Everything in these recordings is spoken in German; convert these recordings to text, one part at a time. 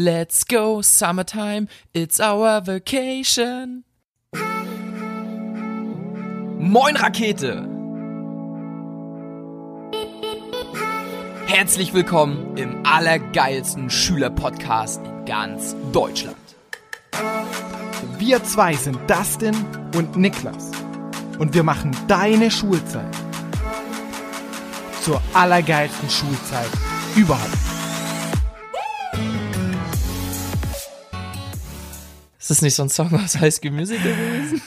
Let's go, summertime, it's our vacation. Moin Rakete! Herzlich willkommen im allergeilsten Schülerpodcast in ganz Deutschland. Wir zwei sind Dustin und Niklas und wir machen deine Schulzeit zur allergeilsten Schulzeit überhaupt. Ist das nicht so ein Song aus High School Musical gewesen?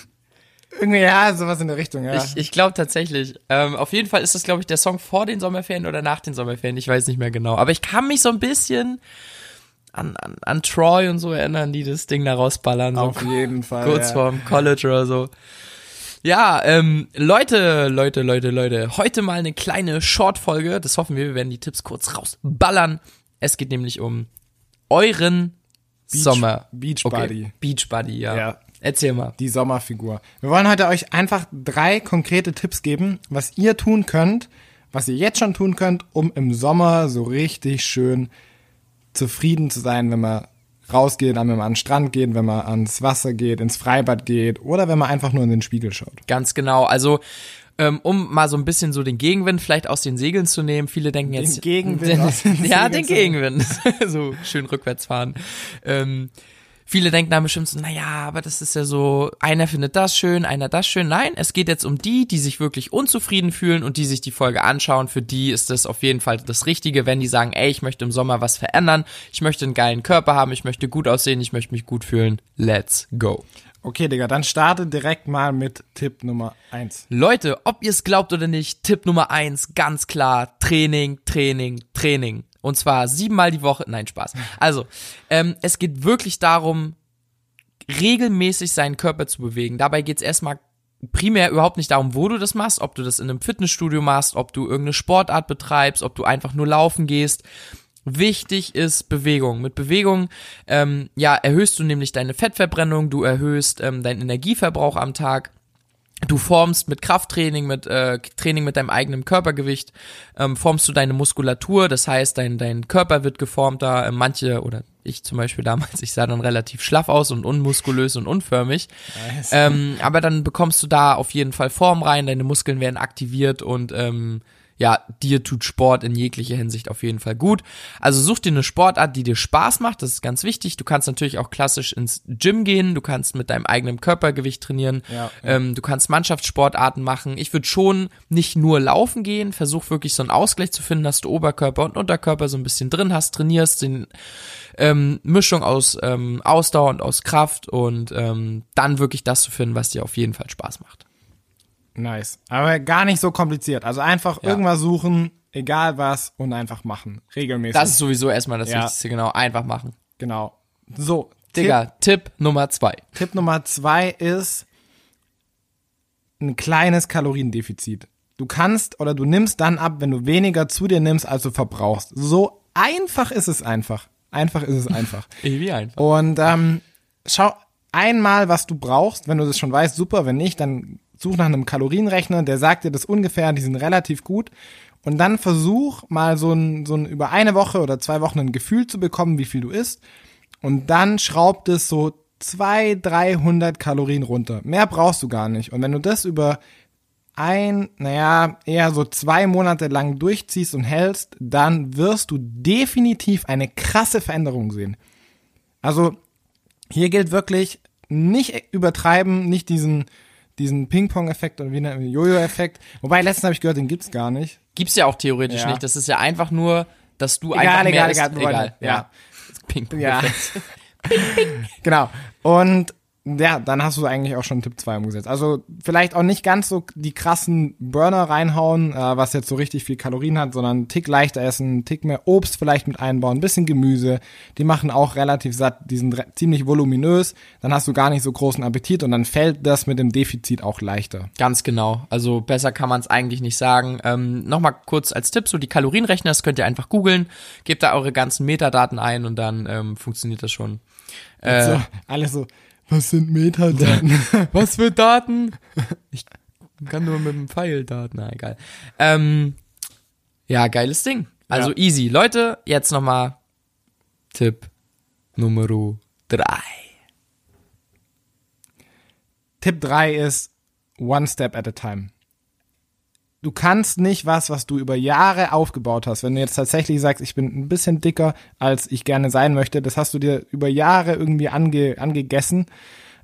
Irgendwie, ja, sowas in der Richtung, ja. Ich, ich glaube tatsächlich. Ähm, auf jeden Fall ist das, glaube ich, der Song vor den Sommerferien oder nach den Sommerferien. Ich weiß nicht mehr genau. Aber ich kann mich so ein bisschen an, an, an Troy und so erinnern, die das Ding da rausballern. So Auf jeden Fall. kurz ja. vorm College oder so. Ja, ähm, Leute, Leute, Leute, Leute, heute mal eine kleine Short-Folge. Das hoffen wir, wir werden die Tipps kurz rausballern. Es geht nämlich um euren Beach- Sommer. Beach Okay, Buddy. Beach Buddy, ja. Ja. Erzähl mal. Die Sommerfigur. Wir wollen heute euch einfach drei konkrete Tipps geben, was ihr tun könnt, was ihr jetzt schon tun könnt, um im Sommer so richtig schön zufrieden zu sein, wenn man rausgeht, wenn man an den Strand geht, wenn man ans Wasser geht, ins Freibad geht oder wenn man einfach nur in den Spiegel schaut. Ganz genau. Also, um mal so ein bisschen so den Gegenwind vielleicht aus den Segeln zu nehmen. Viele denken jetzt. Gegenwind aus den ja, den Gegenwind. so schön rückwärts fahren. Ähm, viele denken dann bestimmt so, naja, aber das ist ja so, einer findet das schön, einer das schön. Nein, es geht jetzt um die, die sich wirklich unzufrieden fühlen und die sich die Folge anschauen. Für die ist das auf jeden Fall das Richtige, wenn die sagen, ey, ich möchte im Sommer was verändern, ich möchte einen geilen Körper haben, ich möchte gut aussehen, ich möchte mich gut fühlen. Let's go. Okay, Digga, dann starte direkt mal mit Tipp Nummer eins. Leute, ob ihr es glaubt oder nicht, Tipp Nummer eins, ganz klar, Training, Training, Training. Und zwar siebenmal die Woche. Nein, Spaß. Also, ähm, es geht wirklich darum, regelmäßig seinen Körper zu bewegen. Dabei geht's erstmal primär überhaupt nicht darum, wo du das machst, ob du das in einem Fitnessstudio machst, ob du irgendeine Sportart betreibst, ob du einfach nur laufen gehst. Wichtig ist Bewegung. Mit Bewegung ähm, ja, erhöhst du nämlich deine Fettverbrennung, du erhöhst ähm, deinen Energieverbrauch am Tag. Du formst mit Krafttraining, mit äh, Training mit deinem eigenen Körpergewicht, ähm, formst du deine Muskulatur, das heißt, dein, dein Körper wird geformter. Äh, manche, oder ich zum Beispiel damals, ich sah dann relativ schlaff aus und unmuskulös und unförmig. Ähm, aber dann bekommst du da auf jeden Fall Form rein, deine Muskeln werden aktiviert und ähm, ja, dir tut Sport in jeglicher Hinsicht auf jeden Fall gut. Also such dir eine Sportart, die dir Spaß macht, das ist ganz wichtig. Du kannst natürlich auch klassisch ins Gym gehen, du kannst mit deinem eigenen Körpergewicht trainieren, Ja. ähm, du kannst Mannschaftssportarten machen. Ich würde schon nicht nur laufen gehen, versuch wirklich so einen Ausgleich zu finden, dass du Oberkörper und Unterkörper so ein bisschen drin hast, trainierst, den ähm, Mischung aus ähm, Ausdauer und aus Kraft und ähm, dann wirklich das zu finden, was dir auf jeden Fall Spaß macht. Nice. Aber gar nicht so kompliziert. Also einfach Ja. irgendwas suchen, egal was, und einfach machen. Regelmäßig. Das ist sowieso erstmal das Ja. Wichtigste, genau. Einfach machen. genau. So, Digga, Tipp, Nummer zwei. Tipp, Tipp Nummer zwei ist ein kleines Kaloriendefizit. Du kannst oder du nimmst dann ab, wenn du weniger zu dir nimmst, als du verbrauchst. So einfach ist es einfach. Einfach ist es einfach. Wie einfach. Und ähm, schau einmal, was du brauchst. Wenn du das schon weißt, super. Wenn nicht, dann such nach einem Kalorienrechner. Der sagt dir das ungefähr. Die sind relativ gut. Und dann versuch mal so ein, so ein über eine Woche oder zwei Wochen ein Gefühl zu bekommen, wie viel du isst. Und dann schraubt es so 200, 300 Kalorien runter. Mehr brauchst du gar nicht. Und wenn du das über ein, naja, eher so zwei Monate lang durchziehst und hältst, dann wirst du definitiv eine krasse Veränderung sehen. Also hier gilt wirklich nicht übertreiben, nicht diesen diesen Ping-Pong-Effekt oder wie nennt man Jojo-Effekt. Wobei letztens habe ich gehört, den gibt's gar nicht. Gibt's ja auch theoretisch Ja. nicht. Das ist ja einfach nur, dass du Egal, einfach mehr egal, isst. egal, wir wollen- egal. ja. Ja. Ping -Pong Ja. Effekt. Genau. Und ja, dann hast du eigentlich auch schon Tipp 2 umgesetzt. Also vielleicht auch nicht ganz so die krassen Burner reinhauen, äh, was jetzt so richtig viel Kalorien hat, sondern einen Tick leichter essen, einen Tick mehr Obst vielleicht mit einbauen, ein bisschen Gemüse. Die machen auch relativ satt, die sind ziemlich voluminös. Dann hast du gar nicht so großen Appetit und dann fällt das mit dem Defizit auch leichter. Ganz genau. Also besser kann man es eigentlich nicht sagen. Ähm, Nochmal kurz als Tipp, so die Kalorienrechner, das könnt ihr einfach googeln, gebt da eure ganzen Metadaten ein und dann ähm, funktioniert das schon. Äh, So, alle so, was sind Metadaten? Was für Daten? Ich kann nur mit dem Pfeil Daten, na egal. Ähm, ja, geiles Ding. Also Ja. easy. Leute, jetzt nochmal Tipp Nummer drei. Tipp 3 ist One Step at a Time. Du kannst nicht was, was du über Jahre aufgebaut hast, wenn du jetzt tatsächlich sagst, ich bin ein bisschen dicker, als ich gerne sein möchte, das hast du dir über Jahre irgendwie ange, angegessen,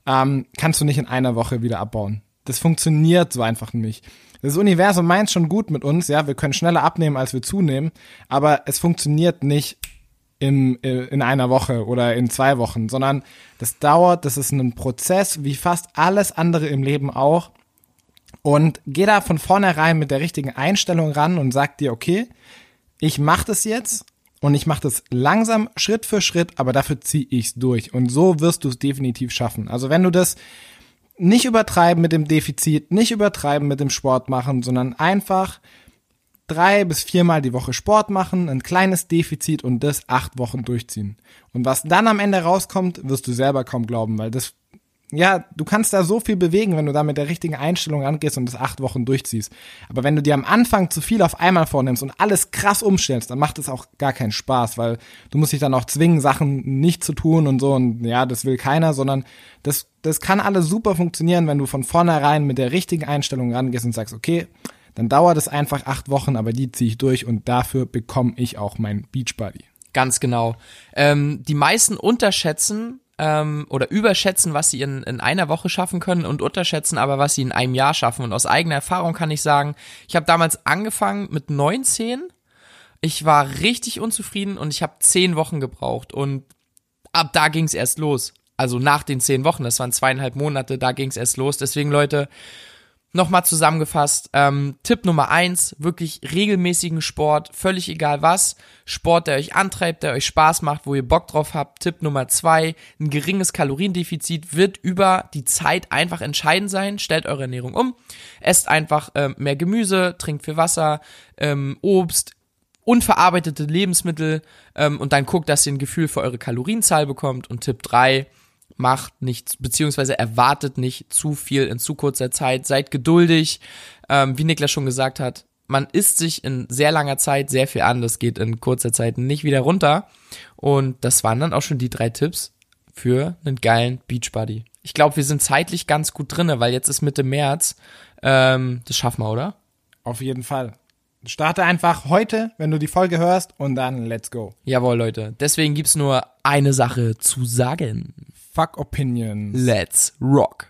ähm, kannst du nicht in einer Woche wieder abbauen. Das funktioniert so einfach nicht. Das Universum meint schon gut mit uns, ja, wir können schneller abnehmen, als wir zunehmen, aber es funktioniert nicht im, äh, in einer Woche oder in zwei Wochen, sondern das dauert, das ist ein Prozess, wie fast alles andere im Leben auch. Und geh da von vornherein mit der richtigen Einstellung ran und sag dir, okay, ich mache das jetzt und ich mache das langsam, Schritt für Schritt, aber dafür ziehe ich's durch. Und so wirst du es definitiv schaffen. Also wenn du das nicht übertreiben mit dem Defizit, nicht übertreiben mit dem Sport machen, sondern einfach drei bis viermal die Woche Sport machen, ein kleines Defizit und das acht Wochen durchziehen. Und was dann am Ende rauskommt, wirst du selber kaum glauben, weil das, ja, du kannst da so viel bewegen, wenn du da mit der richtigen Einstellung angehst und das acht Wochen durchziehst. Aber wenn du dir am Anfang zu viel auf einmal vornimmst und alles krass umstellst, dann macht es auch gar keinen Spaß, weil du musst dich dann auch zwingen, Sachen nicht zu tun und so und ja, das will keiner, sondern das, das kann alles super funktionieren, wenn du von vornherein mit der richtigen Einstellung rangehst und sagst, okay, dann dauert es einfach acht Wochen, aber die ziehe ich durch und dafür bekomme ich auch mein Beachbody. Ganz genau. Ähm, die meisten unterschätzen ähm, oder überschätzen, was sie in, in einer Woche schaffen können und unterschätzen aber, was sie in einem Jahr schaffen. Und aus eigener Erfahrung kann ich sagen, ich habe damals angefangen mit 19. Ich war richtig unzufrieden und ich habe zehn Wochen gebraucht und ab da ging es erst los. Also nach den zehn Wochen, das waren zweieinhalb Monate, da ging es erst los. Deswegen Leute, Nochmal zusammengefasst, ähm, Tipp Nummer eins, wirklich regelmäßigen Sport, völlig egal was. Sport, der euch antreibt, der euch Spaß macht, wo ihr Bock drauf habt. Tipp Nummer zwei, ein geringes Kaloriendefizit wird über die Zeit einfach entscheidend sein. Stellt eure Ernährung um. Esst einfach ähm, mehr Gemüse, trinkt viel Wasser, ähm, Obst, unverarbeitete Lebensmittel ähm, und dann guckt, dass ihr ein Gefühl für eure Kalorienzahl bekommt. Und Tipp drei macht nicht, beziehungsweise erwartet nicht zu viel in zu kurzer Zeit. Seid geduldig. Ähm, wie Niklas schon gesagt hat, man isst sich in sehr langer Zeit sehr viel an. Das geht in kurzer Zeit nicht wieder runter. Und das waren dann auch schon die drei Tipps für einen geilen Beachbody. Ich glaube, wir sind zeitlich ganz gut drinne, weil jetzt ist Mitte März. Ähm, das schaffen wir, oder? Auf jeden Fall. Starte einfach heute, wenn du die Folge hörst und dann let's go. Jawohl, Leute. Deswegen gibt's nur eine Sache zu sagen. Fuck Opinions. Let's rock.